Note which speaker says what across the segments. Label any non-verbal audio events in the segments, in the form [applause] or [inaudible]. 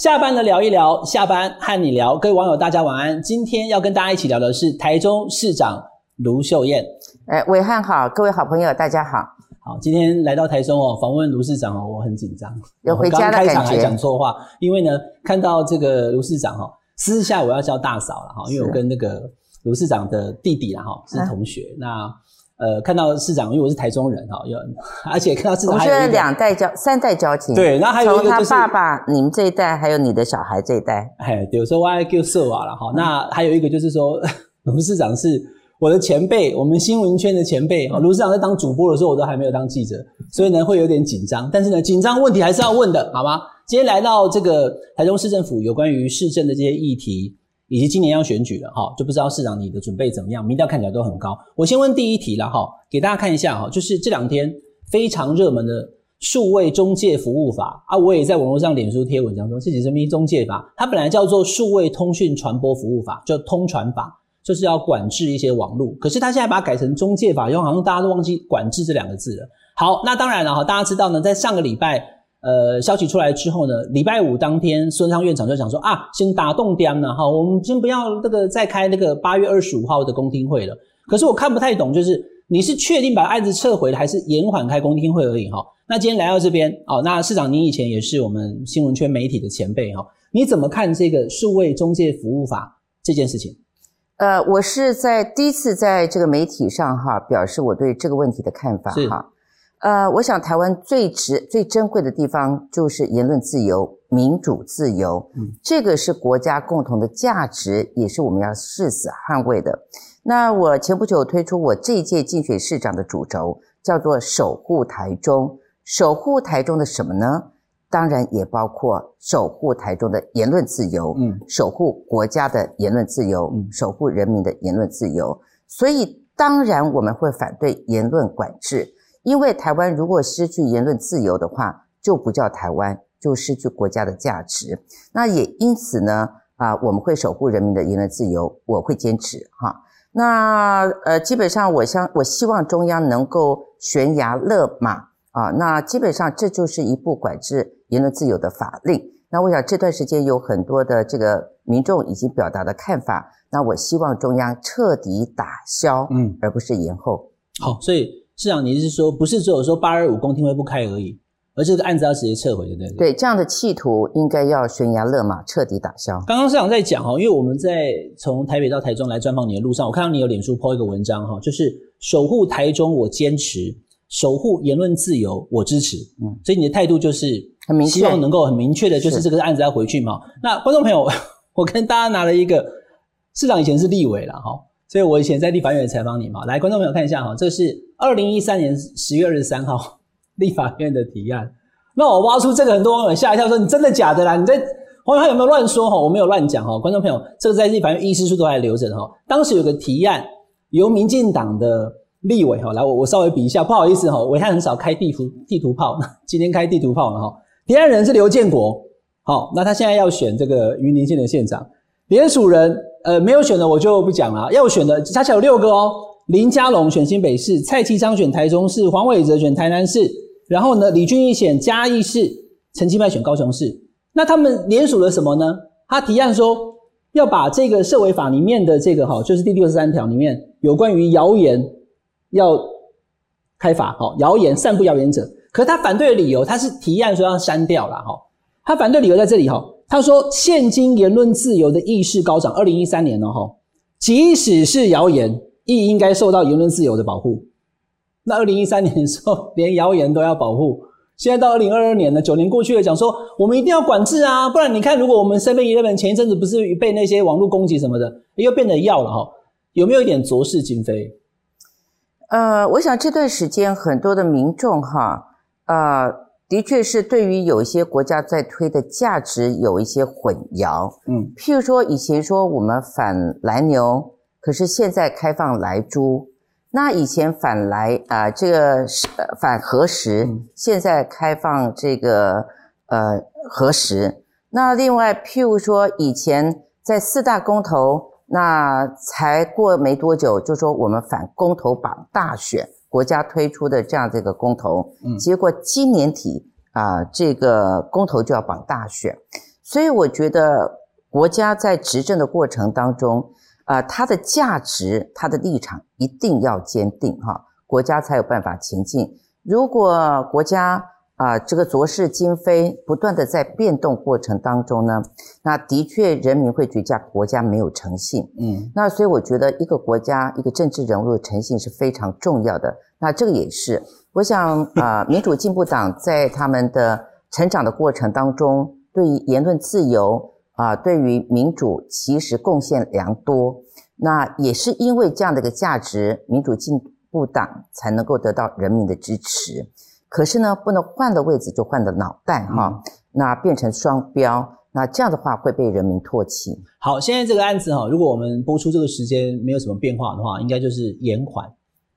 Speaker 1: 下班了聊一聊，下班和你聊，各位网友大家晚安。今天要跟大家一起聊的是台中市长卢秀燕。
Speaker 2: 哎，伟汉好，各位好朋友大家好。
Speaker 1: 好，今天来到台中哦，访问卢市长哦，我很紧张，
Speaker 2: 有回家的感觉。
Speaker 1: 开场还讲错话，因为呢，看到这个卢市长哈，私下我要叫大嫂了哈，因为我跟那个卢市长的弟弟啦哈是同学，那。呃，看到市长，因为我是台中人哈，有而且看到市长，
Speaker 2: 我是两代交三代交情，
Speaker 1: 对，然后还有一个就是
Speaker 2: 他爸爸，你们这一代，还有你的小孩这一代，
Speaker 1: 哎，有时候我还叫色娃了哈。那还有一个就是说，[laughs] 卢市长是我的前辈，我们新闻圈的前辈。卢市长在当主播的时候，我都还没有当记者，所以呢会有点紧张。但是呢，紧张问题还是要问的，好吗？今天来到这个台中市政府有关于市政的这些议题。以及今年要选举了哈，就不知道市长你的准备怎么样？民调看起来都很高。我先问第一题了哈，给大家看一下哈，就是这两天非常热门的数位中介服务法啊，我也在网络上脸书贴文章说，这是什么中介法？它本来叫做数位通讯传播服务法，叫通传法，就是要管制一些网络。可是他现在把它改成中介法，因为好像大家都忘记管制这两个字了。好，那当然了哈，大家知道呢，在上个礼拜。呃，消息出来之后呢，礼拜五当天，孙昌院长就讲说啊，先打动点了哈，我们先不要那个再开那个八月二十五号的公听会了。可是我看不太懂，就是你是确定把案子撤回了，还是延缓开公听会而已哈？那今天来到这边哦，那市长您以前也是我们新闻圈媒体的前辈哈，你怎么看这个数位中介服务法这件事情？
Speaker 2: 呃，我是在第一次在这个媒体上哈，表示我对这个问题的看法哈。呃，我想台湾最值、最珍贵的地方就是言论自由、民主自由，嗯，这个是国家共同的价值，也是我们要誓死捍卫的。那我前不久推出我这一届竞选市长的主轴，叫做“守护台中”。守护台中的什么呢？当然也包括守护台中的言论自由，嗯，守护国家的言论自由，嗯，守护人民的言论自由。所以，当然我们会反对言论管制。因为台湾如果失去言论自由的话，就不叫台湾，就失去国家的价值。那也因此呢，啊，我们会守护人民的言论自由，我会坚持哈。那呃，基本上我相我希望中央能够悬崖勒马啊。那基本上这就是一部管制言论自由的法令。那我想这段时间有很多的这个民众已经表达的看法，那我希望中央彻底打消，嗯，而不是延后。
Speaker 1: 好，所以。市长，你是说不是只有说八二五公听会不开而已，而这个案子要直接撤回，对不对？
Speaker 2: 对，这样的企图应该要悬崖勒马，彻底打消。
Speaker 1: 刚刚市长在讲哈，因为我们在从台北到台中来专访你的路上，我看到你有脸书 po 一个文章哈，就是守护台中，我坚持；守护言论自由，我支持。嗯，所以你的态度就是
Speaker 2: 很明确，
Speaker 1: 希望能够很明确的，就是这个案子要回去嘛。那观众朋友，我跟大家拿了一个市长以前是立委了哈。所以我以前在立法院采访你嘛，来，观众朋友看一下哈，这是二零一三年十月二十三号立法院的提案。那我挖出这个，很多网友吓一跳，说你真的假的啦？你在黄友他有没有乱说哈？我没有乱讲哈，观众朋友，这个在立法院议事书都还留着哈。当时有个提案，由民进党的立委哈，来我我稍微比一下，不好意思哈，伟汉很少开地图地图炮，[laughs] 今天开地图炮了哈。提案人是刘建国，好，那他现在要选这个云林县的县长，联署人。呃，没有选的我就不讲了。要选的，加起来有六个哦。林佳龙选新北市，蔡其昌选台中市，黄伟哲选台南市，然后呢，李俊义选嘉义市，陈其迈选高雄市。那他们联署了什么呢？他提案说要把这个社违法里面的这个哈，就是第六十三条里面有关于谣言要开罚，哈，谣言散布谣言者。可他反对的理由，他是提案说要删掉了，哈。他反对理由在这里，哈。他说：“现今言论自由的意识高涨，二零一三年了哈，即使是谣言，亦应该受到言论自由的保护。那二零一三年的时候，连谣言都要保护，现在到二零二二年了，九年过去了，讲说我们一定要管制啊，不然你看，如果我们身边一个人前一阵子不是被那些网络攻击什么的，又变得要了哈，有没有一点浊世今非？
Speaker 2: 呃，我想这段时间很多的民众哈，呃。”的确是对于有一些国家在推的价值有一些混淆，嗯，譬如说以前说我们反蓝牛，可是现在开放来猪，那以前反来啊这个反核实，现在开放这个呃核实，那另外譬如说以前在四大公投，那才过没多久就说我们反公投绑大选。国家推出的这样这个公投，结果今年底啊，这个公投就要绑大选，所以我觉得国家在执政的过程当中，啊，它的价值、它的立场一定要坚定哈，国家才有办法前进。如果国家啊这个浊世今非不断的在变动过程当中呢，那的确人民会觉得国家没有诚信。嗯，那所以我觉得一个国家一个政治人物的诚信是非常重要的。那这个也是，我想啊，民主进步党在他们的成长的过程当中，对于言论自由啊，对于民主其实贡献良多。那也是因为这样的一个价值，民主进步党才能够得到人民的支持。可是呢，不能换了位置就换了脑袋哈，那变成双标，那这样的话会被人民唾弃。
Speaker 1: 好，现在这个案子哈，如果我们播出这个时间没有什么变化的话，应该就是延缓。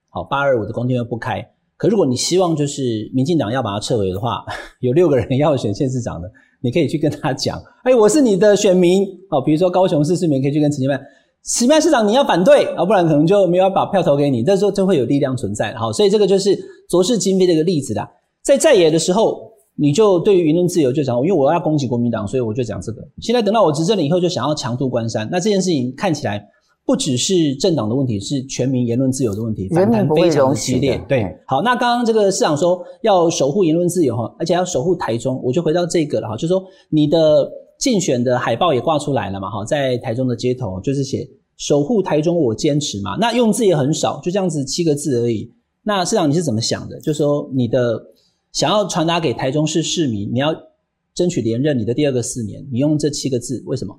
Speaker 1: 好，八二五的公听会不开。可如果你希望就是民进党要把它撤回的话，[laughs] 有六个人要选县市长的，你可以去跟他讲，[laughs] 哎，我是你的选民。哦，比如说高雄市市民可以去跟陈建曼，陈建曼市长你要反对啊，不然可能就没有把票投给你。这时候就会有力量存在。好，所以这个就是浊世今非的一个例子啦。在在野的时候，你就对于舆论自由就讲，因为我要攻击国民党，所以我就讲这个。现在等到我执政了以后，就想要强渡关山。那这件事情看起来。不只是政党的问题，是全民言论自由的问题，
Speaker 2: 反弹非常激烈。
Speaker 1: 对，好，那刚刚这个市长说要守护言论自由哈，而且要守护台中，我就回到这个了哈，就说你的竞选的海报也挂出来了嘛哈，在台中的街头就是写守护台中，我坚持嘛。那用字也很少，就这样子七个字而已。那市长你是怎么想的？就说你的想要传达给台中市市民，你要争取连任，你的第二个四年，你用这七个字，为什么？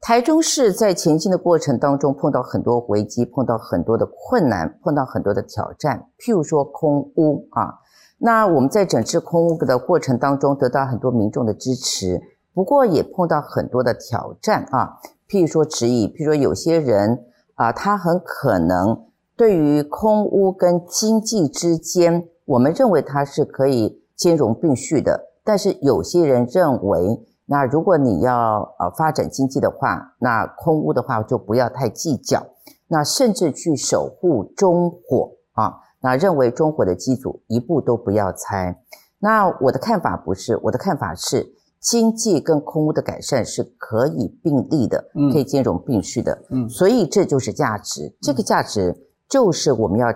Speaker 2: 台中市在前进的过程当中碰到很多危机，碰到很多的困难，碰到很多的挑战。譬如说空屋啊，那我们在整治空屋的过程当中得到很多民众的支持，不过也碰到很多的挑战啊。譬如说质疑，譬如说有些人啊，他很可能对于空屋跟经济之间，我们认为它是可以兼容并蓄的，但是有些人认为。那如果你要呃发展经济的话，那空屋的话就不要太计较，那甚至去守护中火啊，那认为中火的机组一步都不要拆。那我的看法不是，我的看法是经济跟空屋的改善是可以并立的，可以兼容并蓄的。嗯，所以这就是价值，这个价值就是我们要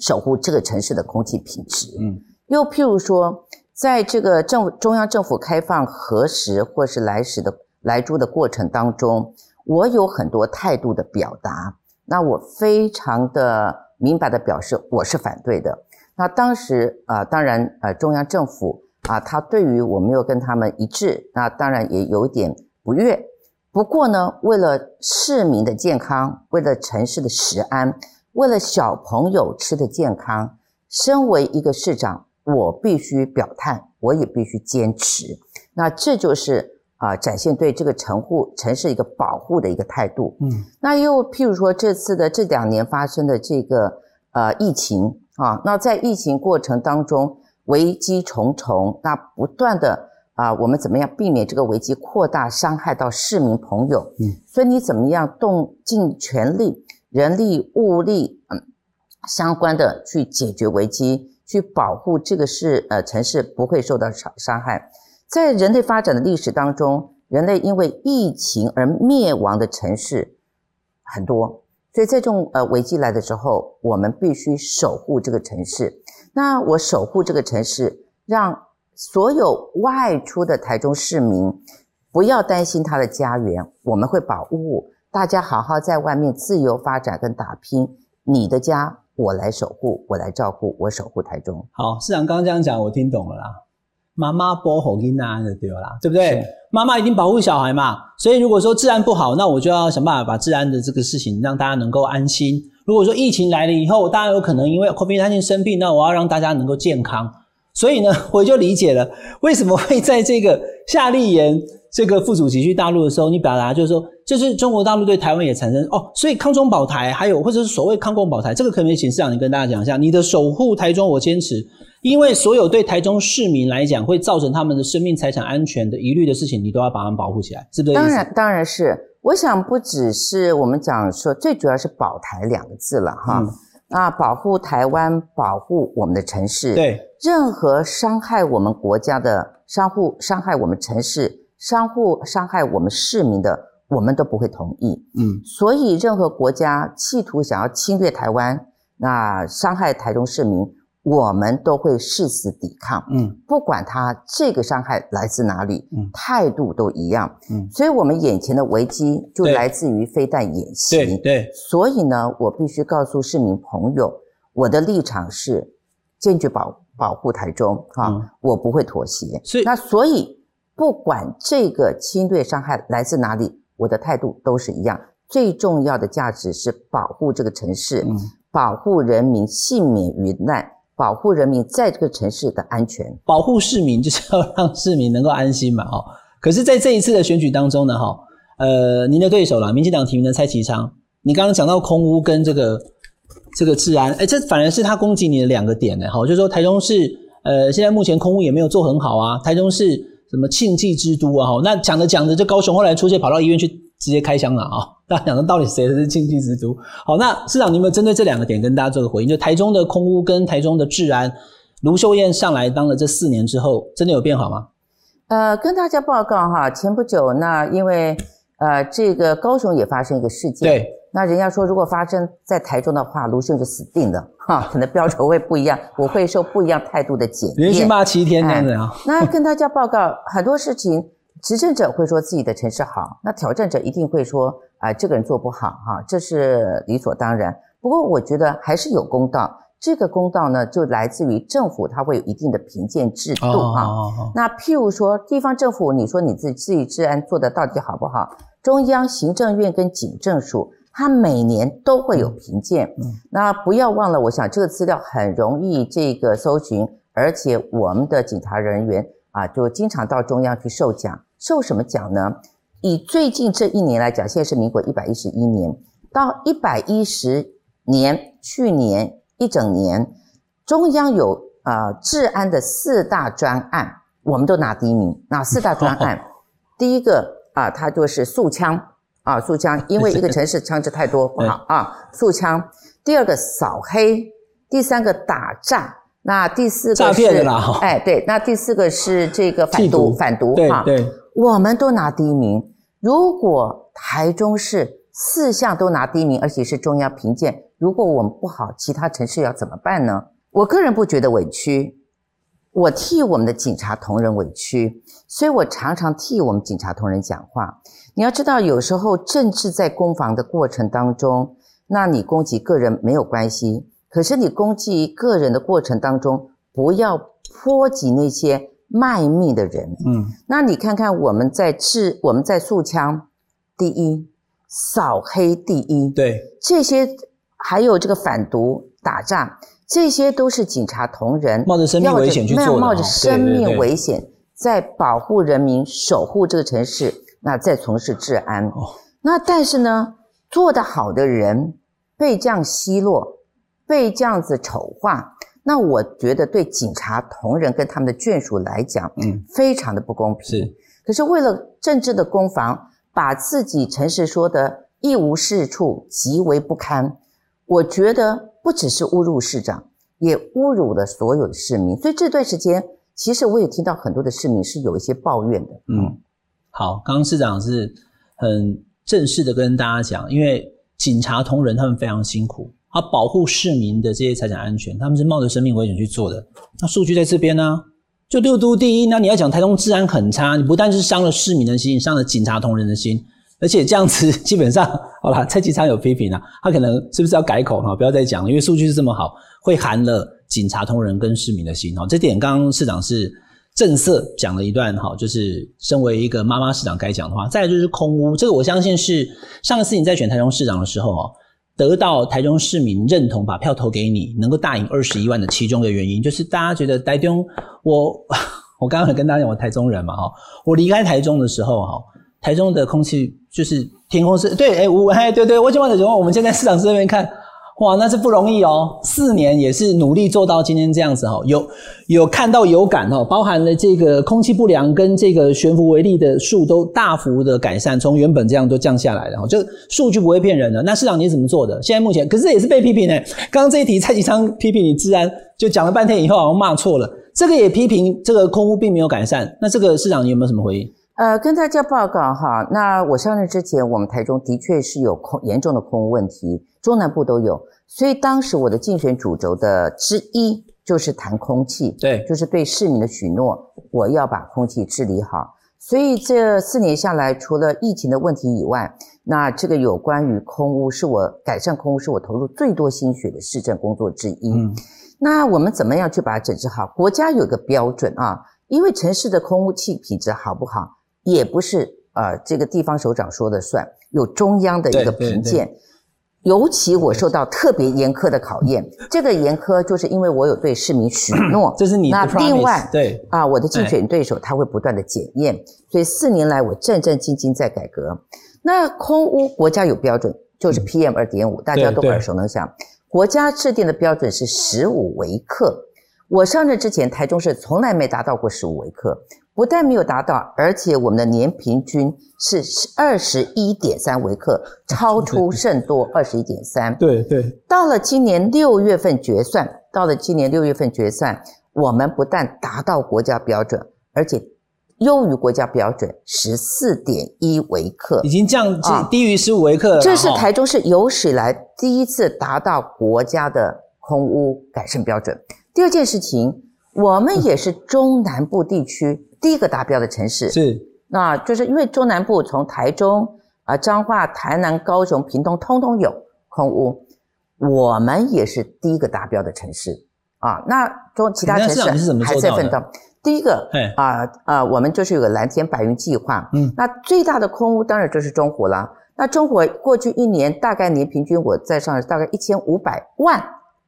Speaker 2: 守护这个城市的空气品质。嗯，又譬如说。在这个政中央政府开放核实或是来时的来租的过程当中，我有很多态度的表达。那我非常的明白的表示我是反对的。那当时啊，当然呃，中央政府啊，他对于我没有跟他们一致，那当然也有点不悦。不过呢，为了市民的健康，为了城市的食安，为了小朋友吃的健康，身为一个市长。我必须表态，我也必须坚持。那这就是啊，展现对这个城户城市一个保护的一个态度。嗯，那又譬如说这次的这两年发生的这个呃疫情啊，那在疫情过程当中危机重重，那不断的啊，我们怎么样避免这个危机扩大，伤害到市民朋友？嗯，所以你怎么样动尽全力，人力物力嗯相关的去解决危机？去保护这个市呃城市不会受到伤伤害，在人类发展的历史当中，人类因为疫情而灭亡的城市很多，所以这种呃危机来的时候，我们必须守护这个城市。那我守护这个城市，让所有外出的台中市民不要担心他的家园，我们会保护大家好好在外面自由发展跟打拼，你的家。我来守护，我来照顾，我守护台中。
Speaker 1: 好，市长刚刚这样讲，我听懂了啦。妈妈保护囡仔的对啦，对不对？妈妈一定保护小孩嘛。所以如果说治安不好，那我就要想办法把治安的这个事情让大家能够安心。如果说疫情来了以后，大家有可能因为 COVID-19 生病，那我要让大家能够健康。所以呢，[laughs] 我就理解了为什么会在这个夏立言这个副主席去大陆的时候，你表达就是说。就是中国大陆对台湾也产生哦，所以抗中保台还有或者是所谓抗共保台，这个可不可以请市长你跟大家讲一下，你的守护台中我坚持，因为所有对台中市民来讲会造成他们的生命财产安全的疑虑的事情，你都要把他们保护起来，是不是？
Speaker 2: 当然，当然是。我想不只是我们讲说，最主要是保台两个字了哈。那，保护台湾，保护我们的城市。
Speaker 1: 对，
Speaker 2: 任何伤害我们国家的商户，伤害我们城市。商户伤害我们市民的，我们都不会同意。嗯，所以任何国家企图想要侵略台湾，那伤害台中市民。我们都会誓死抵抗，嗯，不管他这个伤害来自哪里，嗯，态度都一样，嗯，所以我们眼前的危机就来自于飞弹演习，
Speaker 1: 对对，
Speaker 2: 所以呢，我必须告诉市民朋友，我的立场是坚决保保护台中，啊，我不会妥协，
Speaker 1: 所以
Speaker 2: 那所以不管这个侵略伤害来自哪里，我的态度都是一样，最重要的价值是保护这个城市，嗯，保护人民幸免于难。保护人民在这个城市的安全，
Speaker 1: 保护市民就是要让市民能够安心嘛，哈。可是，在这一次的选举当中呢，哈，呃，您的对手啦，民进党提名的蔡其昌，你刚刚讲到空屋跟这个这个治安，哎，这反而是他攻击你的两个点呢，好，就是说台中市，呃，现在目前空屋也没有做很好啊，台中市什么庆忌之都啊，哈，那讲着讲着，这高雄后来出现跑到医院去直接开枪了啊。大家讲的到底谁才是经济之都？好，那市长，你有没有针对这两个点跟大家做个回应？就台中的空屋跟台中的治安，卢秀燕上来当了这四年之后，真的有变好吗？
Speaker 2: 呃，跟大家报告哈，前不久那因为呃这个高雄也发生一个事件，
Speaker 1: 对，
Speaker 2: 那人家说如果发生在台中的话，卢秀就死定了哈，可能标准会不一样，我会受不一样态度的检验，
Speaker 1: 连续骂七天这样子啊。
Speaker 2: 那跟大家报告很多事情，执政者会说自己的城市好，那挑战者一定会说。啊，这个人做不好哈，这是理所当然。不过我觉得还是有公道。这个公道呢，就来自于政府，它会有一定的评鉴制度哈。那譬如说，地方政府，你说你自己自己治安做的到底好不好？中央行政院跟警政署，它每年都会有评鉴。那不要忘了，我想这个资料很容易这个搜寻，而且我们的警察人员啊，就经常到中央去受奖。受什么奖呢？以最近这一年来讲，现在是民国一百一十一年到一百一十年，去年一整年，中央有啊治安的四大专案，我们都拿第一名。哪四大专案？[laughs] 第一个啊，它就是诉枪啊，诉枪，因为一个城市枪支太多不好啊，诉枪。第二个扫黑，第三个打诈，那第四个
Speaker 1: 诈骗的啦。
Speaker 2: 哎，对，那第四个是这个反毒，反毒
Speaker 1: 哈，对，
Speaker 2: 我们都拿第一名。如果台中市四项都拿第一名，而且是中央评鉴，如果我们不好，其他城市要怎么办呢？我个人不觉得委屈，我替我们的警察同仁委屈，所以我常常替我们警察同仁讲话。你要知道，有时候政治在攻防的过程当中，那你攻击个人没有关系，可是你攻击个人的过程当中，不要波及那些。卖命的人，嗯，那你看看我们在治，我们在诉枪第一，扫黑第一，
Speaker 1: 对，
Speaker 2: 这些还有这个反毒打仗，这些都是警察同仁
Speaker 1: 冒着生命危险去做的，
Speaker 2: 冒着生命危险在保护人民、守护这个城市，那在从事治安。那但是呢，做得好的人被这样奚落，被这样子丑化。那我觉得对警察同仁跟他们的眷属来讲，嗯，非常的不公平。
Speaker 1: 是，
Speaker 2: 可是为了政治的攻防，把自己诚实说的一无是处，极为不堪。我觉得不只是侮辱市长，也侮辱了所有的市民。所以这段时间，其实我也听到很多的市民是有一些抱怨的。
Speaker 1: 嗯，好，刚刚市长是很正式的跟大家讲，因为警察同仁他们非常辛苦。他保护市民的这些财产安全，他们是冒着生命危险去做的。那数据在这边呢，就六都第一。那你要讲台中治安很差，你不但是伤了市民的心，伤了警察同仁的心，而且这样子基本上，好了，蔡其昌有批评啊，他可能是不是要改口哈，不要再讲了，因为数据是这么好，会寒了警察同仁跟市民的心哈。这点刚刚市长是正色讲了一段哈，就是身为一个妈妈市长该讲的话。再来就是空屋，这个我相信是上次你在选台中市长的时候哦。得到台中市民认同，把票投给你，能够大赢二十一万的其中的原因，就是大家觉得台中，我 [laughs] 我刚刚跟大家讲，我台中人嘛，哈，我离开台中的时候，哈，台中的空气就是天空是对，哎，我 [laughs] 哎，对对，我就问的情况，我们现在市场这边看。哇，那是不容易哦，四年也是努力做到今天这样子哈，有有看到有感哦，包含了这个空气不良跟这个悬浮微粒的数都大幅的改善，从原本这样都降下来了哈，这数据不会骗人的。那市长你怎么做的？现在目前可是也是被批评呢。刚刚这一题蔡启昌批评你治安，就讲了半天以后好像骂错了，这个也批评这个空屋并没有改善。那这个市长你有没有什么回应？
Speaker 2: 呃，跟大家报告哈，那我上任之前，我们台中的确是有空严重的空污问题，中南部都有，所以当时我的竞选主轴的之一就是谈空气，
Speaker 1: 对，
Speaker 2: 就是对市民的许诺，我要把空气治理好。所以这四年下来，除了疫情的问题以外，那这个有关于空污是我改善空污是我投入最多心血的市政工作之一。嗯，那我们怎么样去把它整治好？国家有个标准啊，因为城市的空气品质好不好，也不是呃这个地方首长说的算，有中央的一个评鉴。尤其我受到特别严苛的考验，这个严苛就是因为我有对市民许诺，[clears throat]
Speaker 1: 这是你
Speaker 2: 那另外
Speaker 1: 对
Speaker 2: 啊，我的竞选对手他会不断的检验，所以四年来我战战兢兢在改革。那空污国家有标准，就是 PM 二点五，大家都耳熟能详。国家制定的标准是十五微克，我上任之前，台中市从来没达到过十五微克。不但没有达到，而且我们的年平均是二十一点三微克，超出甚多二十一点三。
Speaker 1: 对对。
Speaker 2: 到了今年六月份决算，到了今年六月份决算，我们不但达到国家标准，而且优于国家标准十四点一微克，
Speaker 1: 已经降低于十五微克了。
Speaker 2: 这是台中市有史以来第一次达到国家的空污改善标准。第二件事情，我们也是中南部地区。第一个达标的城市
Speaker 1: 是，
Speaker 2: 那就是因为中南部从台中啊、彰化、台南、高雄、屏东通通有空屋，我们也是第一个达标的城市啊。那中其他城市还在奋斗。第一个啊啊，我们就是有个蓝天白云计划。嗯，那最大的空屋当然就是中国了。那中国过去一年大概年平均我在上大概一千五百万。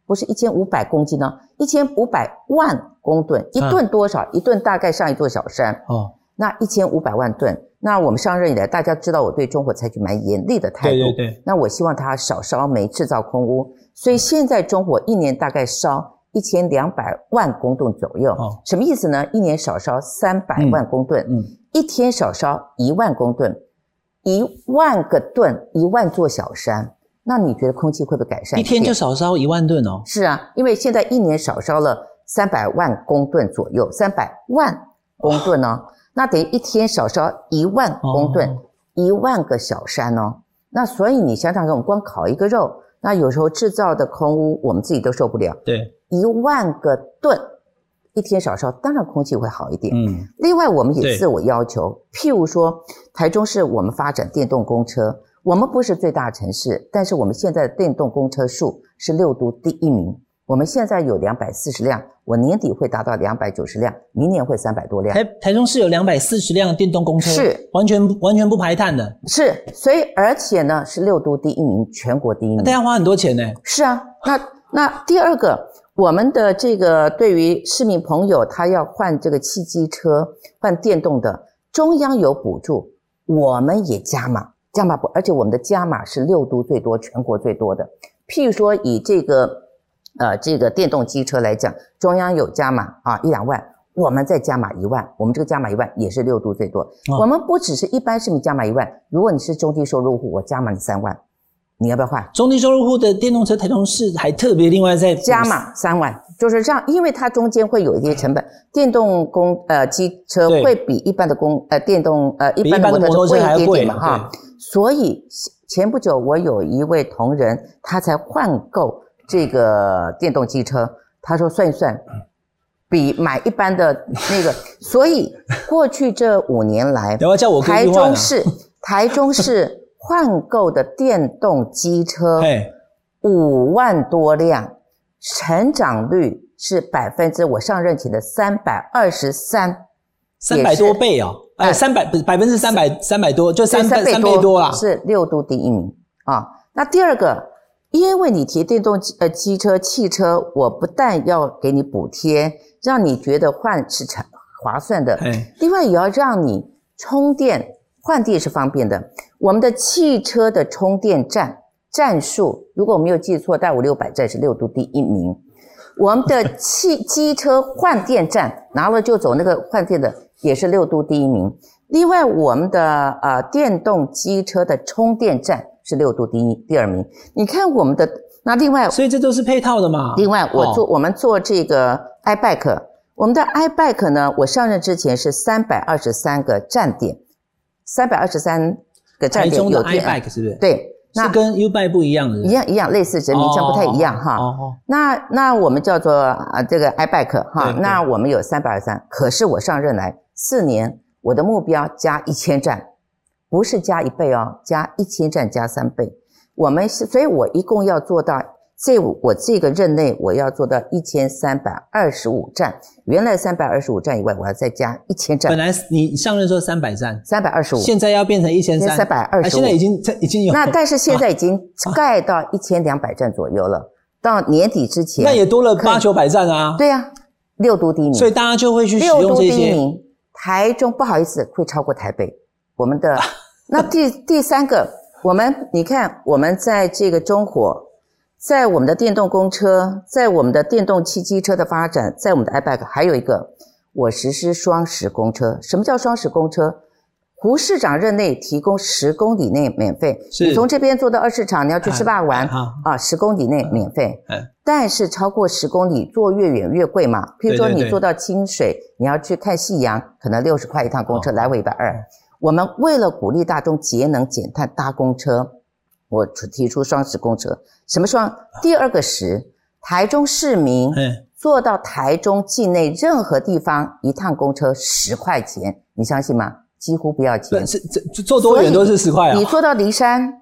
Speaker 2: 不是一千五百公斤呢，一千五百万公吨，一吨多少？一吨大概上一座小山。哦，那一千五百万吨，那我们上任以来，大家知道我对中国采取蛮严厉的态度。
Speaker 1: 对对对。
Speaker 2: 那我希望它少烧煤，制造空污。所以现在中国一年大概烧一千两百万公吨左右。哦。什么意思呢？一年少烧三百万公吨。嗯。一天少烧一万公吨，一万个吨，一万座小山。那你觉得空气会不会改善？
Speaker 1: 一天就少烧一万吨哦。
Speaker 2: 是啊，因为现在一年少烧了三百万公吨左右，三百万公吨呢，那等于一天少烧一万公吨，一万个小山哦。那所以你想想看，我们光烤一个肉，那有时候制造的空污，我们自己都受不了。
Speaker 1: 对，
Speaker 2: 一万个吨，一天少烧，当然空气会好一点。嗯。另外，我们也自我要求，譬如说，台中市我们发展电动公车。我们不是最大城市，但是我们现在的电动公车数是六都第一名。我们现在有两百四十辆，我年底会达到两百九十辆，明年会三百多辆。
Speaker 1: 台台中市有两百四十辆电动公车，
Speaker 2: 是
Speaker 1: 完全完全不排碳的。
Speaker 2: 是，所以而且呢是六都第一名，全国第一名。
Speaker 1: 那要花很多钱呢。
Speaker 2: 是啊，那那第二个，我们的这个对于市民朋友，他要换这个汽机车换电动的，中央有补助，我们也加码。加码不，而且我们的加码是六都最多，全国最多的。譬如说，以这个呃这个电动机车来讲，中央有加码啊一两万，我们再加码一万，我们这个加码一万也是六度最多。我们不只是一般市民加码一万，如果你是中低收入户，我加码你三万，你要不要换？
Speaker 1: 中低收入户的电动车，台中市还特别另外再
Speaker 2: 加码三万，就是这样，因为它中间会有一些成本，电动公呃机车会比一般的公呃电动呃一般的摩托车贵一点点嘛哈。所以前不久，我有一位同仁，他才换购这个电动机车。他说算一算，比买一般的那个。[laughs] 所以过去这五年来，台中市 [laughs] 台中市换购的电动机车五万多辆，成长率是百分之我上任前的三百二十三，
Speaker 1: 三百多倍啊。哎，三百不百分之三百三百多，就三三倍多啊，
Speaker 2: 是六度第一名啊。那第二个，因为你提电动机呃机车汽车，我不但要给你补贴，让你觉得换是成划算的，另外也要让你充电换电是方便的。我们的汽车的充电站站数，如果我没有记错，大概五六百站是六度第一名。我们的汽 [laughs] 机车换电站拿了就走，那个换电的。也是六都第一名。另外，我们的呃电动机车的充电站是六度第一第二名。你看我们的那另外，
Speaker 1: 所以这都是配套的嘛。
Speaker 2: 另外，我做我们做这个 iBike，我们的 iBike 呢，我上任之前是三百二十三个站点，三百二十三个站点
Speaker 1: 有 iBike 是不是？
Speaker 2: 对，
Speaker 1: 是跟 Ubike 不一样的，
Speaker 2: 一样一样，类似，只名称不太一样哈。哦那那我们叫做啊这个 iBike 哈，那我们有三百二十三，可是我上任来四年，我的目标加一千站，不是加一倍哦，加一千站加三倍。我们是，所以我一共要做到。这我这个任内，我要做到一千三百二十五站。原来三百二十五站以外，我要再加一千站。
Speaker 1: 本来你上任说三百站，
Speaker 2: 三百二十五，
Speaker 1: 现在要变成一千三
Speaker 2: 百二十五。
Speaker 1: 现在已经已经有。
Speaker 2: 那但是现在已经盖到一千两百站左右了。到年底之前，
Speaker 1: 那也多了八九百站啊。
Speaker 2: 对呀，六都第一名，
Speaker 1: 所以大家就会去使用这些。六都第
Speaker 2: 一名，台中不好意思会超过台北。我们的 [laughs] 那第第三个，我们你看我们在这个中火。在我们的电动公车，在我们的电动汽机车的发展，在我们的 iBike，还有一个，我实施双十公车。什么叫双十公车？胡市长任内提供十公里内免费，你从这边坐到二市场，你要去吃霸玩啊，十公里内免费。但是超过十公里，坐越远越贵嘛。譬如说你坐到清水，你要去看夕阳，可能六十块一趟公车，来回一百二。我们为了鼓励大众节能减碳搭公车。我提出双十公车，什么双？第二个十，台中市民坐到台中境内任何地方一趟公车十块钱，你相信吗？几乎不要钱。
Speaker 1: 是这坐多远都是十块啊！
Speaker 2: 你坐到骊山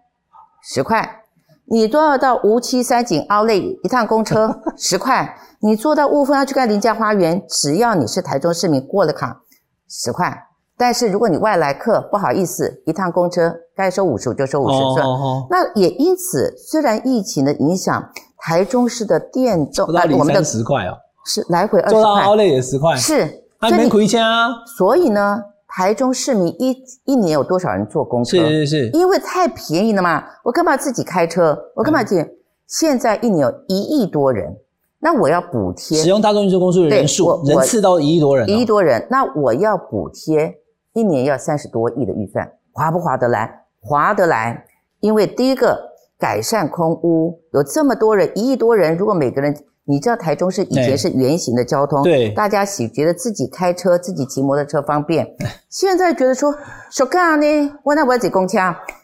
Speaker 2: 十块，你坐到无期三井凹类一趟公车 [laughs] 十块，你坐到雾峰要去看林家花园，只要你是台中市民过了卡十块。但是如果你外来客，不好意思，一趟公车该收五十就收五十算。那也因此，虽然疫情的影响，台中市的电动
Speaker 1: 啊，我们的十块哦，
Speaker 2: 是来回二十块，做
Speaker 1: 到奥也十块，
Speaker 2: 是
Speaker 1: 还没亏钱啊。
Speaker 2: 所以呢，台中市民一一年有多少人坐公车？
Speaker 1: 是是是，
Speaker 2: 因为太便宜了嘛，我干嘛自己开车？我干嘛去？现在一年有一亿多人。那我要补贴
Speaker 1: 使用大众运输工具的人数，人次到一亿多人，
Speaker 2: 一亿多人。那我要补贴。一年要三十多亿的预算，划不划得来？划得来，因为第一个改善空污，有这么多人，一亿多人，如果每个人，你知道台中是以前是圆形的交通，
Speaker 1: 对，
Speaker 2: 大家喜觉得自己开车、自己骑摩托车方便，现在觉得说说干呢，我那我要挤公车，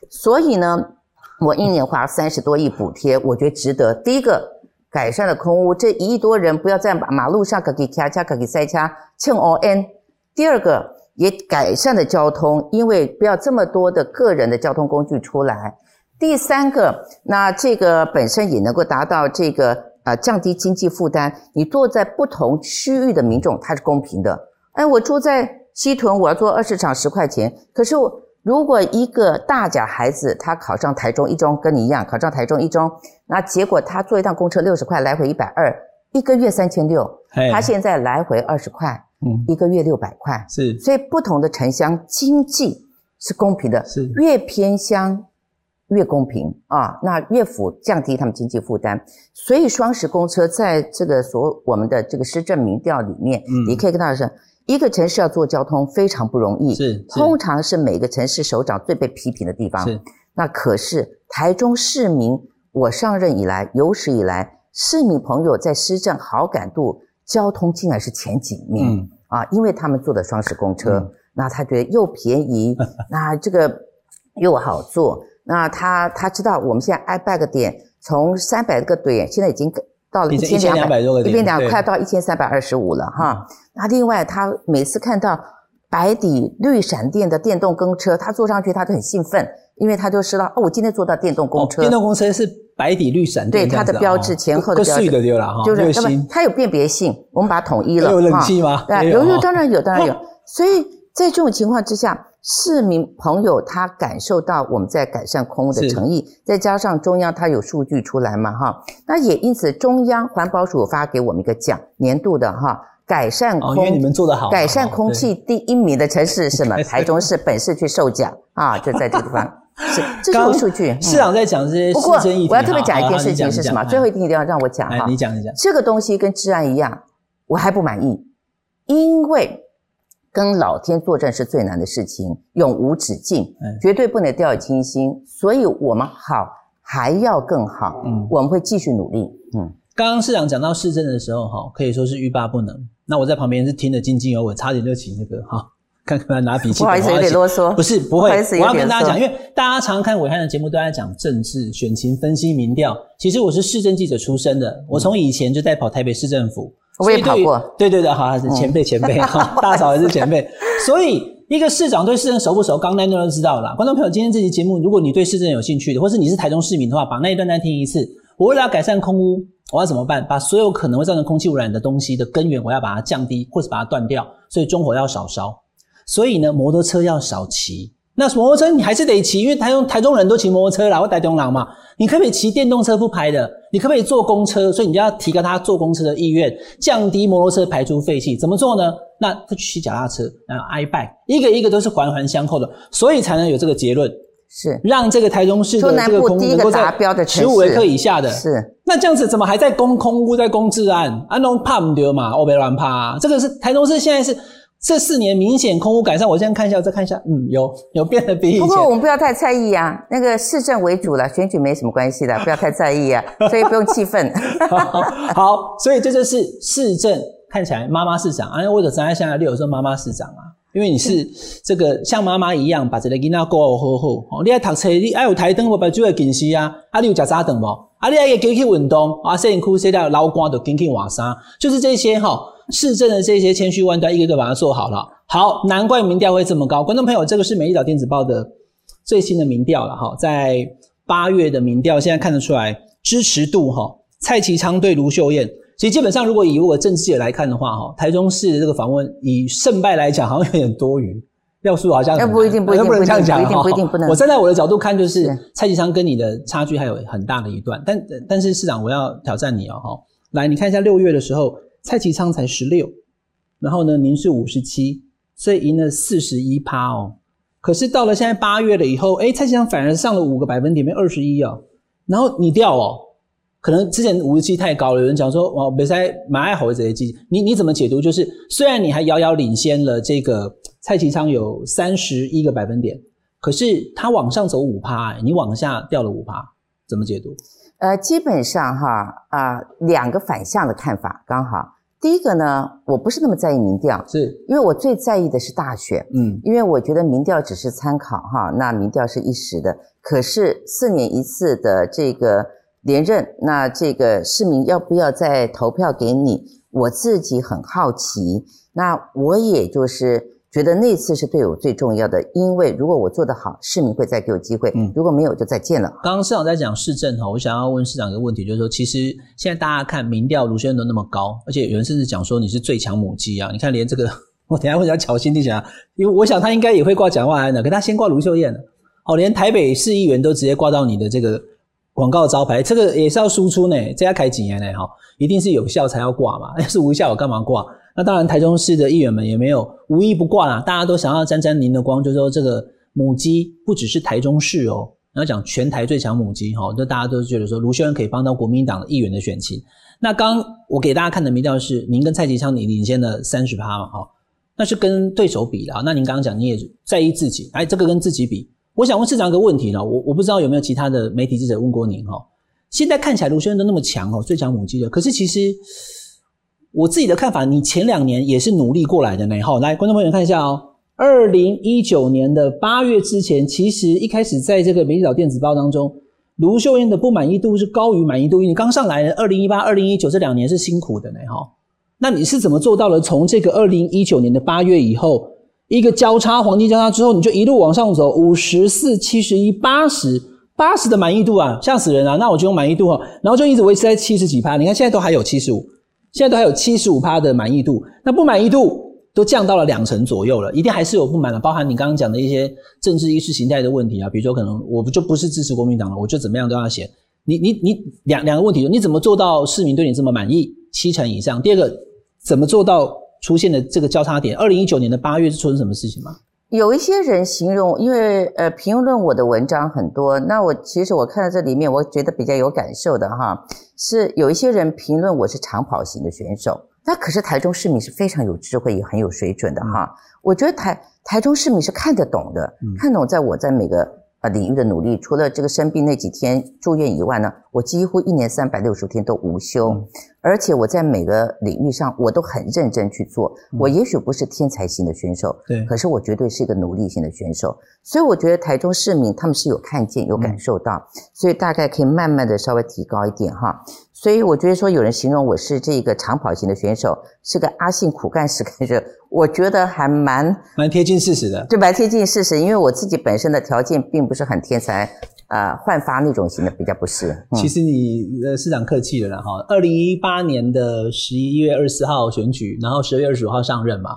Speaker 2: 所以呢，我一年花三十多亿补贴，我觉得值得。第一个改善了空污，这一亿多人不要在马路上可给卡卡可给塞卡蹭 O N。第二个。也改善了交通，因为不要这么多的个人的交通工具出来。第三个，那这个本身也能够达到这个呃降低经济负担。你坐在不同区域的民众，它是公平的。哎，我住在西屯，我要坐二十场十块钱。可是我如果一个大甲孩子他考上台中一中，跟你一样考上台中一中，那结果他坐一趟公车六十块，来回一百二，一个月三千六，他现在来回二十块。嗯，一个月六百块，
Speaker 1: 是，
Speaker 2: 所以不同的城乡经济是公平的，
Speaker 1: 是。
Speaker 2: 越偏乡越公平。啊，那越府降低他们经济负担，所以双十公车在这个所我们的这个施政民调里面，嗯，你可以跟大家说，一个城市要做交通非常不容易，
Speaker 1: 是，
Speaker 2: 通常是每个城市首长最被批评的地方，
Speaker 1: 是，
Speaker 2: 那可是台中市民，我上任以来有史以来，市民朋友在施政好感度。交通竟然是前几名啊！因为他们坐的双十公车，那他觉得又便宜，[laughs] 那这个又好坐。那他他知道我们现在 iBag 点从三百个点，现在已经到了一千两百一两快到一千三百二十五了哈。那另外，他每次看到白底绿闪电的电动公车，他坐上去他就很兴奋，因为他就知道哦，我今天坐到电动公车。
Speaker 1: 电动公车是。白底绿闪电
Speaker 2: 对它的标志前后的标志，就是那么它有辨别性，我们把它统一了
Speaker 1: 有冷气吗？
Speaker 2: 对，有有当然有当然有。所以在这种情况之下，市民朋友他感受到我们在改善空污的诚意，再加上中央它有数据出来嘛哈，那也因此中央环保署发给我们一个奖，年度的哈改善空，
Speaker 1: 因为你们做得好，
Speaker 2: 改善空气第一名的城市是什么？台中市本市去受奖啊，[laughs] 就在这个地方。是，这是数据。
Speaker 1: 市长在讲这些，
Speaker 2: 不过我要特别讲一件事情是什么？最后一定一定要让我讲哈。
Speaker 1: 你讲一讲。
Speaker 2: 这个东西跟治安一样，我还不满意，因为跟老天作战是最难的事情，永无止境，绝对不能掉以轻心。所以我们好还要更好，嗯，我们会继续努力，
Speaker 1: 嗯。刚刚市长讲到市政的时候，哈，可以说是欲罢不能。那我在旁边是听得津津有味，差点就起那个哈，[laughs] 看看拿笔记。
Speaker 2: 不好意思，有点啰嗦。
Speaker 1: 不是，不会。我要跟大家讲，因为大家常常看伟汉的节目，都在讲政治、选情分析、民调。其实我是市政记者出身的，我从以前就在跑台北市政府。
Speaker 2: 我也跑过。
Speaker 1: 对对对，好，是前辈前辈哈，[laughs] 大嫂也是前辈。所以一个市长对市政熟不熟，刚那段都知道了。观众朋友，今天这期节目，如果你对市政有兴趣的，或是你是台中市民的话，把那一段再听一次。我为了要改善空污，我要怎么办？把所有可能会造成空气污染的东西的根源，我要把它降低，或者把它断掉。所以中火要少烧，所以呢，摩托车要少骑。那摩托车你还是得骑，因为台中台中人都骑摩托车啦，我台中人嘛。你可不可以骑电动车不排的？你可不可以坐公车？所以你就要提高他坐公车的意愿，降低摩托车排出废气。怎么做呢？那他骑脚踏车，然后 i bike，一个一个都是环环相扣的，所以才能有这个结论。
Speaker 2: 是
Speaker 1: 让这个台中市的这个空污能够在十五微克以下的。
Speaker 2: 是
Speaker 1: 那这样子怎么还在攻空屋，在攻治安？安东怕唔丢嘛？我别乱怕。这个是台中市现在是这四年明显空屋改善。我现在看一下，再看一下，嗯，有有变得比以前。
Speaker 2: 不过我们不要太在意啊，那个市政为主了，选举没什么关系的，[laughs] 不要太在意啊，所以不用气愤。[laughs]
Speaker 1: 好，所以这就是市政看起来妈妈市长啊，或者站在现在六，有时候妈妈市长啊。因为你是这个像妈妈一样把这个囡仔过好好，哦，你爱读册，你爱有台灯，我把就会近视啊，啊，你有食早顿无？啊，你爱个进去运动，啊，身躯晒到老光都紧紧换衫，就是这些哈，市政的这些千须万端，一个个把它做好了。好，难怪民调会这么高。观众朋友，这个是《美丽岛电子报》的最新的民调了哈，在八月的民调，现在看得出来支持度哈，蔡其昌对卢秀燕。其实基本上，如果以我政治界来看的话，哈，台中市的这个访问以胜败来讲，好像有点多余，票数好像
Speaker 2: 不一定，不一定
Speaker 1: 不能这样讲，
Speaker 2: 不一定不一定不能。
Speaker 1: 我站在我的角度看，就是蔡其昌跟你的差距还有很大的一段，但但是市长，我要挑战你哦，哈，来，你看一下六月的时候，蔡其昌才十六，然后呢，您是五十七，所以赢了四十一趴哦。可是到了现在八月了以后，哎，蔡其昌反而上了五个百分点，变二十一哦，然后你掉哦。可能之前五十七太高了，有人讲说哦，比赛马爱好这些机，你你怎么解读？就是虽然你还遥遥领先了这个蔡其昌有三十一个百分点，可是它往上走五趴，你往下掉了五趴，怎么解读？
Speaker 2: 呃，基本上哈啊，两个反向的看法刚好。第一个呢，我不是那么在意民调，
Speaker 1: 是
Speaker 2: 因为我最在意的是大选，嗯，因为我觉得民调只是参考哈，那民调是一时的，可是四年一次的这个。连任，那这个市民要不要再投票给你？我自己很好奇。那我也就是觉得那次是对我最重要的，因为如果我做得好，市民会再给我机会；嗯如果没有，就再见了。
Speaker 1: 刚刚市长在讲市政哈，我想要问市长一个问题，就是说，其实现在大家看民调，卢先生都那么高，而且有人甚至讲说你是最强母鸡啊！你看，连这个我等下问一下乔欣弟讲，因为我想他应该也会挂蒋万安的，可他先挂卢秀燕了。哦，连台北市议员都直接挂到你的这个。广告招牌，这个也是要输出呢，这要开几年呢？哈，一定是有效才要挂嘛，[laughs] 要是无效我干嘛挂？那当然，台中市的议员们也没有无一不挂啦，大家都想要沾沾您的光，就说这个母鸡不只是台中市哦，要讲全台最强母鸡哈，就大家都觉得说卢秀恩可以帮到国民党的议员的选情。那刚我给大家看的民调是，您跟蔡其昌你领先了三十趴嘛，哈，那是跟对手比的。那您刚刚讲你也在意自己，哎，这个跟自己比。我想问市长一个问题呢，我我不知道有没有其他的媒体记者问过您哈。现在看起来卢秀恩都那么强哦，最强母鸡的，可是其实我自己的看法，你前两年也是努力过来的呢。哈，来，观众朋友看一下哦，二零一九年的八月之前，其实一开始在这个媒体岛电子报当中，卢秀燕的不满意度是高于满意度，因为刚上来二零一八、二零一九这两年是辛苦的呢。哈，那你是怎么做到了？从这个二零一九年的八月以后？一个交叉黄金交叉之后，你就一路往上走，五十四、七十一、八十八十的满意度啊，吓死人啊！那我就用满意度哈，然后就一直维持在七十几趴。你看现在都还有七十五，现在都还有七十五趴的满意度。那不满意度都降到了两成左右了，一定还是有不满的，包含你刚刚讲的一些政治意识形态的问题啊，比如说可能我不就不是支持国民党了，我就怎么样都要写。你你你两两个问题，你怎么做到市民对你这么满意？七成以上。第二个，怎么做到？出现的这个交叉点，二零一九年的八月是出生什么事情吗？
Speaker 2: 有一些人形容，因为呃评论我的文章很多，那我其实我看到这里面，我觉得比较有感受的哈，是有一些人评论我是长跑型的选手，那可是台中市民是非常有智慧也很有水准的哈，我觉得台台中市民是看得懂的，看懂在我在每个呃领域的努力，除了这个生病那几天住院以外呢，我几乎一年三百六十天都无休。而且我在每个领域上我都很认真去做。我也许不是天才型的选手，
Speaker 1: 对，
Speaker 2: 可是我绝对是一个努力型的选手。所以我觉得台中市民他们是有看见、有感受到，所以大概可以慢慢的稍微提高一点哈。所以我觉得说有人形容我是这个长跑型的选手，是个阿信苦干实干者，我觉得还蛮
Speaker 1: 蛮贴近事实的，
Speaker 2: 对，蛮贴近事实。因为我自己本身的条件并不是很天才。呃，焕发那种型的比较不是。
Speaker 1: 其实你呃市长客气了啦哈。二零一八年的十一月二十四号选举，然后十二月二十五号上任嘛，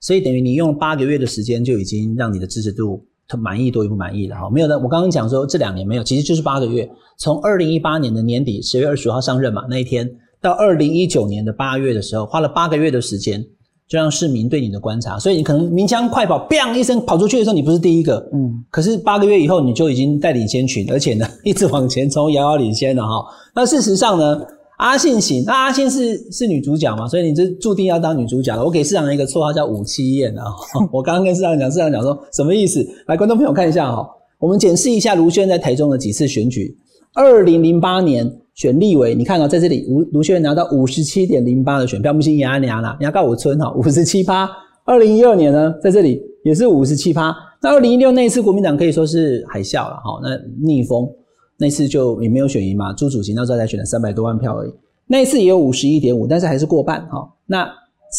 Speaker 1: 所以等于你用八个月的时间就已经让你的支持度满意多于不满意的哈。没有的，我刚刚讲说这两年没有，其实就是八个月，从二零一八年的年底十月二十五号上任嘛那一天，到二零一九年的八月的时候，花了八个月的时间。就让市民对你的观察，所以你可能鸣枪快跑，bang 一声跑出去的时候，你不是第一个，嗯，可是八个月以后，你就已经带领先群，而且呢，[laughs] 一直往前冲，遥遥领先了哈。那事实上呢，阿信行，那阿信是是女主角嘛，所以你这注定要当女主角了。我给市长一个绰号叫武七燕啊。[laughs] 我刚刚跟市长讲，市长讲说什么意思？来，观众朋友看一下哈，我们检视一下卢轩在台中的几次选举，二零零八年。选立委，你看到在这里，卢卢轩拿到五十七点零八的选票，不信压压啦，压告我村哈，五十七趴。二零一二年呢，在这里也是五十七趴。那二零一六那一次国民党可以说是海啸了哈，那逆风那次就也没有选赢嘛，朱主席那时候才选了三百多万票而已。那一次也有五十一点五，但是还是过半哈。那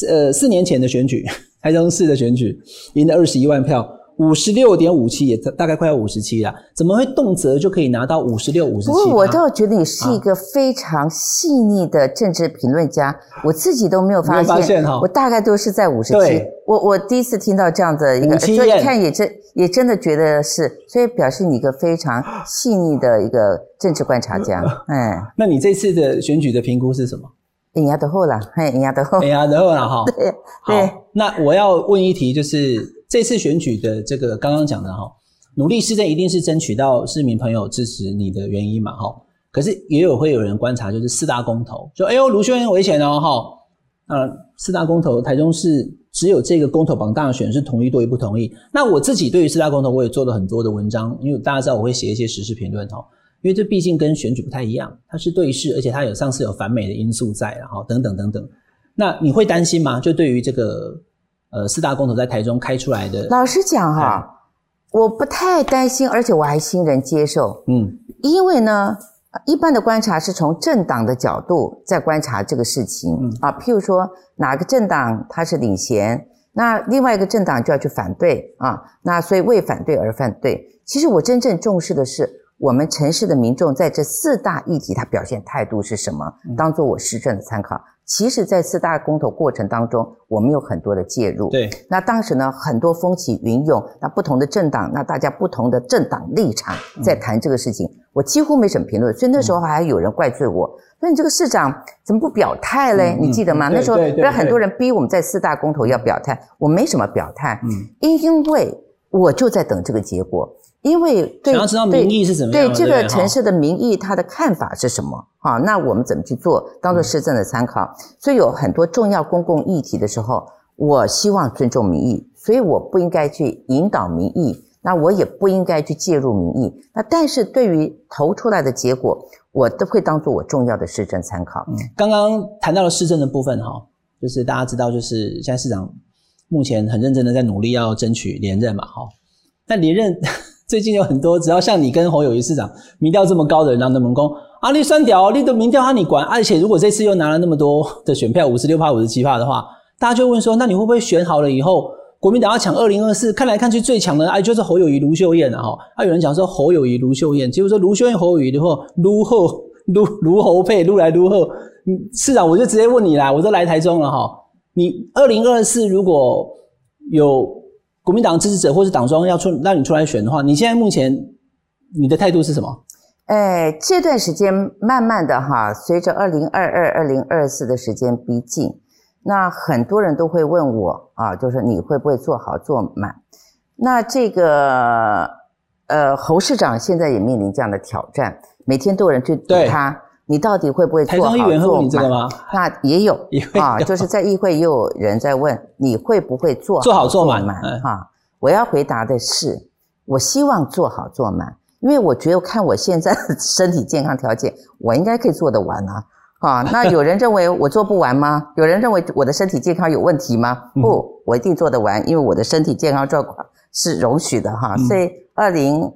Speaker 1: 呃四年前的选举，[laughs] 台中市的选举赢了二十一万票。五十六点五七也大概快要五十七了，怎么会动辄就可以拿到五十六、五十七？不
Speaker 2: 过我倒觉得你是一个非常细腻的政治评论家，我自己都没有发现。我大概都是在五十七。我我第一次听到这样的一个，所以看也真也真的觉得是，所以表示你一个非常细腻的一个政治观察家。
Speaker 1: 嗯，那你这次的选举的评估是什么？
Speaker 2: 人家得后了，嘿，人家得后，
Speaker 1: 赢压得后了哈。[laughs]
Speaker 2: 对对。
Speaker 1: 那我要问一题就是。这次选举的这个刚刚讲的哈，努力施政一定是争取到市民朋友支持你的原因嘛哈。可是也有会有人观察，就是四大公投，说哎呦卢秀燕危险哦哈。呃，四大公投，台中市只有这个公投榜大选是同意多于不同意。那我自己对于四大公投，我也做了很多的文章，因为大家知道我会写一些时事评论哈。因为这毕竟跟选举不太一样，它是对事，而且它有上次有反美的因素在，然后等等等等。那你会担心吗？就对于这个。呃，四大公投在台中开出来的。
Speaker 2: 老实讲哈，我不太担心，而且我还欣然接受。嗯，因为呢，一般的观察是从政党的角度在观察这个事情嗯啊。譬如说，哪个政党它是领衔，那另外一个政党就要去反对啊。那所以为反对而反对。其实我真正重视的是，我们城市的民众在这四大议题他表现态度是什么，当做我施政的参考。其实，在四大公投过程当中，我们有很多的介入。
Speaker 1: 对，
Speaker 2: 那当时呢，很多风起云涌，那不同的政党，那大家不同的政党立场在谈这个事情，我几乎没什么评论。所以那时候还有人怪罪我，说你这个市长怎么不表态嘞？你记得吗？那时候不是很多人逼我们在四大公投要表态，我没什么表态，因因为我就在等这个结果。因为
Speaker 1: 想要知道民意是怎么
Speaker 2: 样，对这个城市的民意，他的看法是什么？好，那我们怎么去做，当做市政的参考？所以有很多重要公共议题的时候，我希望尊重民意，所以我不应该去引导民意，那我也不应该去介入民意。那但是对于投出来的结果，我都会当做我重要的市政参考。
Speaker 1: 嗯刚刚谈到了市政的部分哈，就是大家知道，就是现在市长目前很认真的在努力要争取连任嘛，哈，但连任。最近有很多，只要像你跟侯友谊市长民调这么高的人，让他们攻啊，你算屌，你的民调他你管，而且如果这次又拿了那么多的选票，五十六趴、五十七趴的话，大家就问说，那你会不会选好了以后，国民党要抢二零二四？看来看去最强的哎，就是侯友谊、卢秀燕了哈。啊，有人讲说侯友谊、卢秀燕，结果说卢秀燕、侯友谊的话，卢后 [laughs] 卢卢侯配，卢来卢后。市长，我就直接问你啦，我都来台中了哈，你二零二四如果有。国民党支持者或是党中央要出让你出来选的话，你现在目前你的态度是什么？
Speaker 2: 哎，这段时间慢慢的哈，随着二零二二、二零二四的时间逼近，那很多人都会问我啊，就是你会不会做好做满？那这个呃，侯市长现在也面临这样的挑战，每天都有人去堵他。你到底会不会做好做满？那也有 [laughs] 啊，就是在议会也有人在问你会不会做
Speaker 1: 做好做满
Speaker 2: 哈。我要回答的是，我希望做好做满，因为我觉得看我现在的身体健康条件，我应该可以做得完啊。啊，那有人认为我做不完吗？有人认为我的身体健康有问题吗？不，我一定做得完，因为我的身体健康状况是容许的哈。所以二零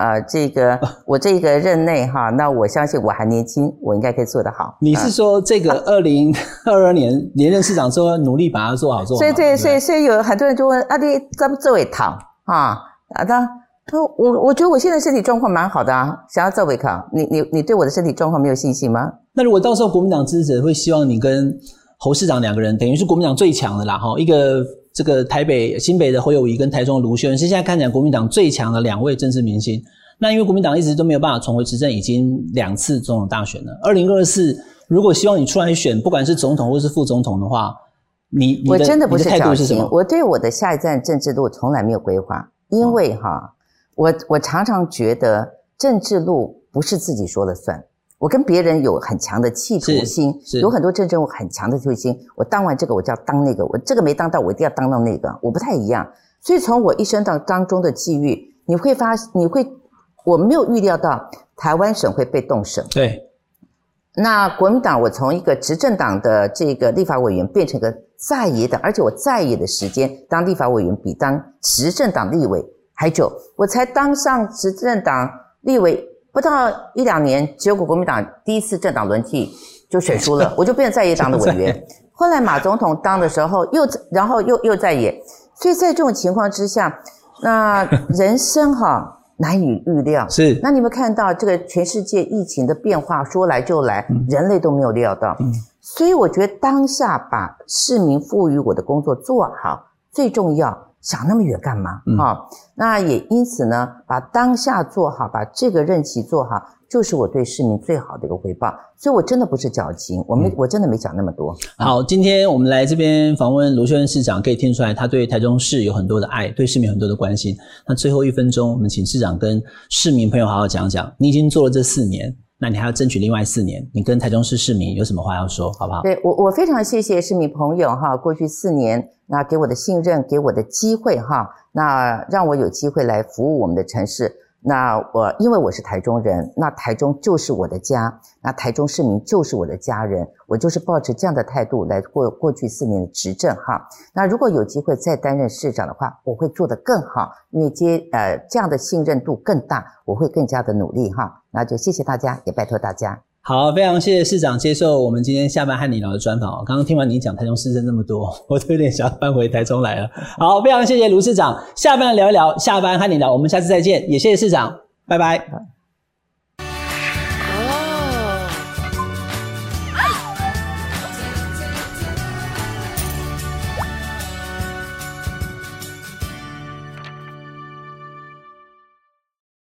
Speaker 2: 啊，这个我这个任内哈，那我相信我还年轻，我应该可以做得好。
Speaker 1: 你是说这个二零二二年连任市长之后，努力把它做好做好？
Speaker 2: 所以对，所以所以有很多人就问阿弟怎么这位躺啊？啊，他说我我觉得我现在身体状况蛮好的啊，想要这位考，你你你对我的身体状况没有信心吗？
Speaker 1: 那如果到时候国民党支持者会希望你跟侯市长两个人，等于是国民党最强的啦，哈，一个这个台北新北的侯友谊跟台中的卢秀燕是现在看起来国民党最强的两位政治明星。那因为国民党一直都没有办法重回执政，已经两次总统大选了。二零二四如果希望你出来选，不管是总统或是副总统的话，你
Speaker 2: 我真的不是
Speaker 1: 态度是什么？
Speaker 2: 我对我的下一站政治路从来没有规划，因为哈，我我常常觉得政治路不是自己说了算。我跟别人有很强的企图心，有很多政治很强的企图心。我当完这个，我就要当那个；我这个没当到，我一定要当到那个。我不太一样，所以从我一生当当中的际遇，你会发，你会，我没有预料到台湾省会被动省。
Speaker 1: 对。
Speaker 2: 那国民党，我从一个执政党的这个立法委员变成一个在野党，而且我在野的时间当立法委员比当执政党立委还久。我才当上执政党立委。不到一两年，结果国民党第一次政党轮替就选输了，[laughs] 我就变成在野党的委员。后来马总统当的时候，又然后又又在野，所以在这种情况之下，那人生哈难以预料。
Speaker 1: 是，
Speaker 2: 那你们看到这个全世界疫情的变化说来就来，人类都没有料到。嗯，所以我觉得当下把市民赋予我的工作做好最重要。想那么远干嘛？哈，那也因此呢，把当下做好，把这个任期做好，就是我对市民最好的一个回报。所以我真的不是矫情，我没，我真的没讲那么多。
Speaker 1: 好，今天我们来这边访问卢秀恩市长，可以听出来他对台中市有很多的爱，对市民很多的关心。那最后一分钟，我们请市长跟市民朋友好好讲讲，你已经做了这四年。那你还要争取另外四年，你跟台中市市民有什么话要说，好不好？
Speaker 2: 对我，我非常谢谢市民朋友哈，过去四年那给我的信任，给我的机会哈，那让我有机会来服务我们的城市。那我因为我是台中人，那台中就是我的家，那台中市民就是我的家人，我就是抱着这样的态度来过过去四年的执政哈。那如果有机会再担任市长的话，我会做得更好，因为接呃这样的信任度更大，我会更加的努力哈。那就谢谢大家，也拜托大家。
Speaker 1: 好，非常谢谢市长接受我们今天下班和你聊的专访。刚刚听完你讲台中市政那么多，[laughs] 我都有点想搬回台中来了。好，非常谢谢卢市长，下班聊一聊，下班和你聊，我们下次再见，也谢谢市长，拜拜。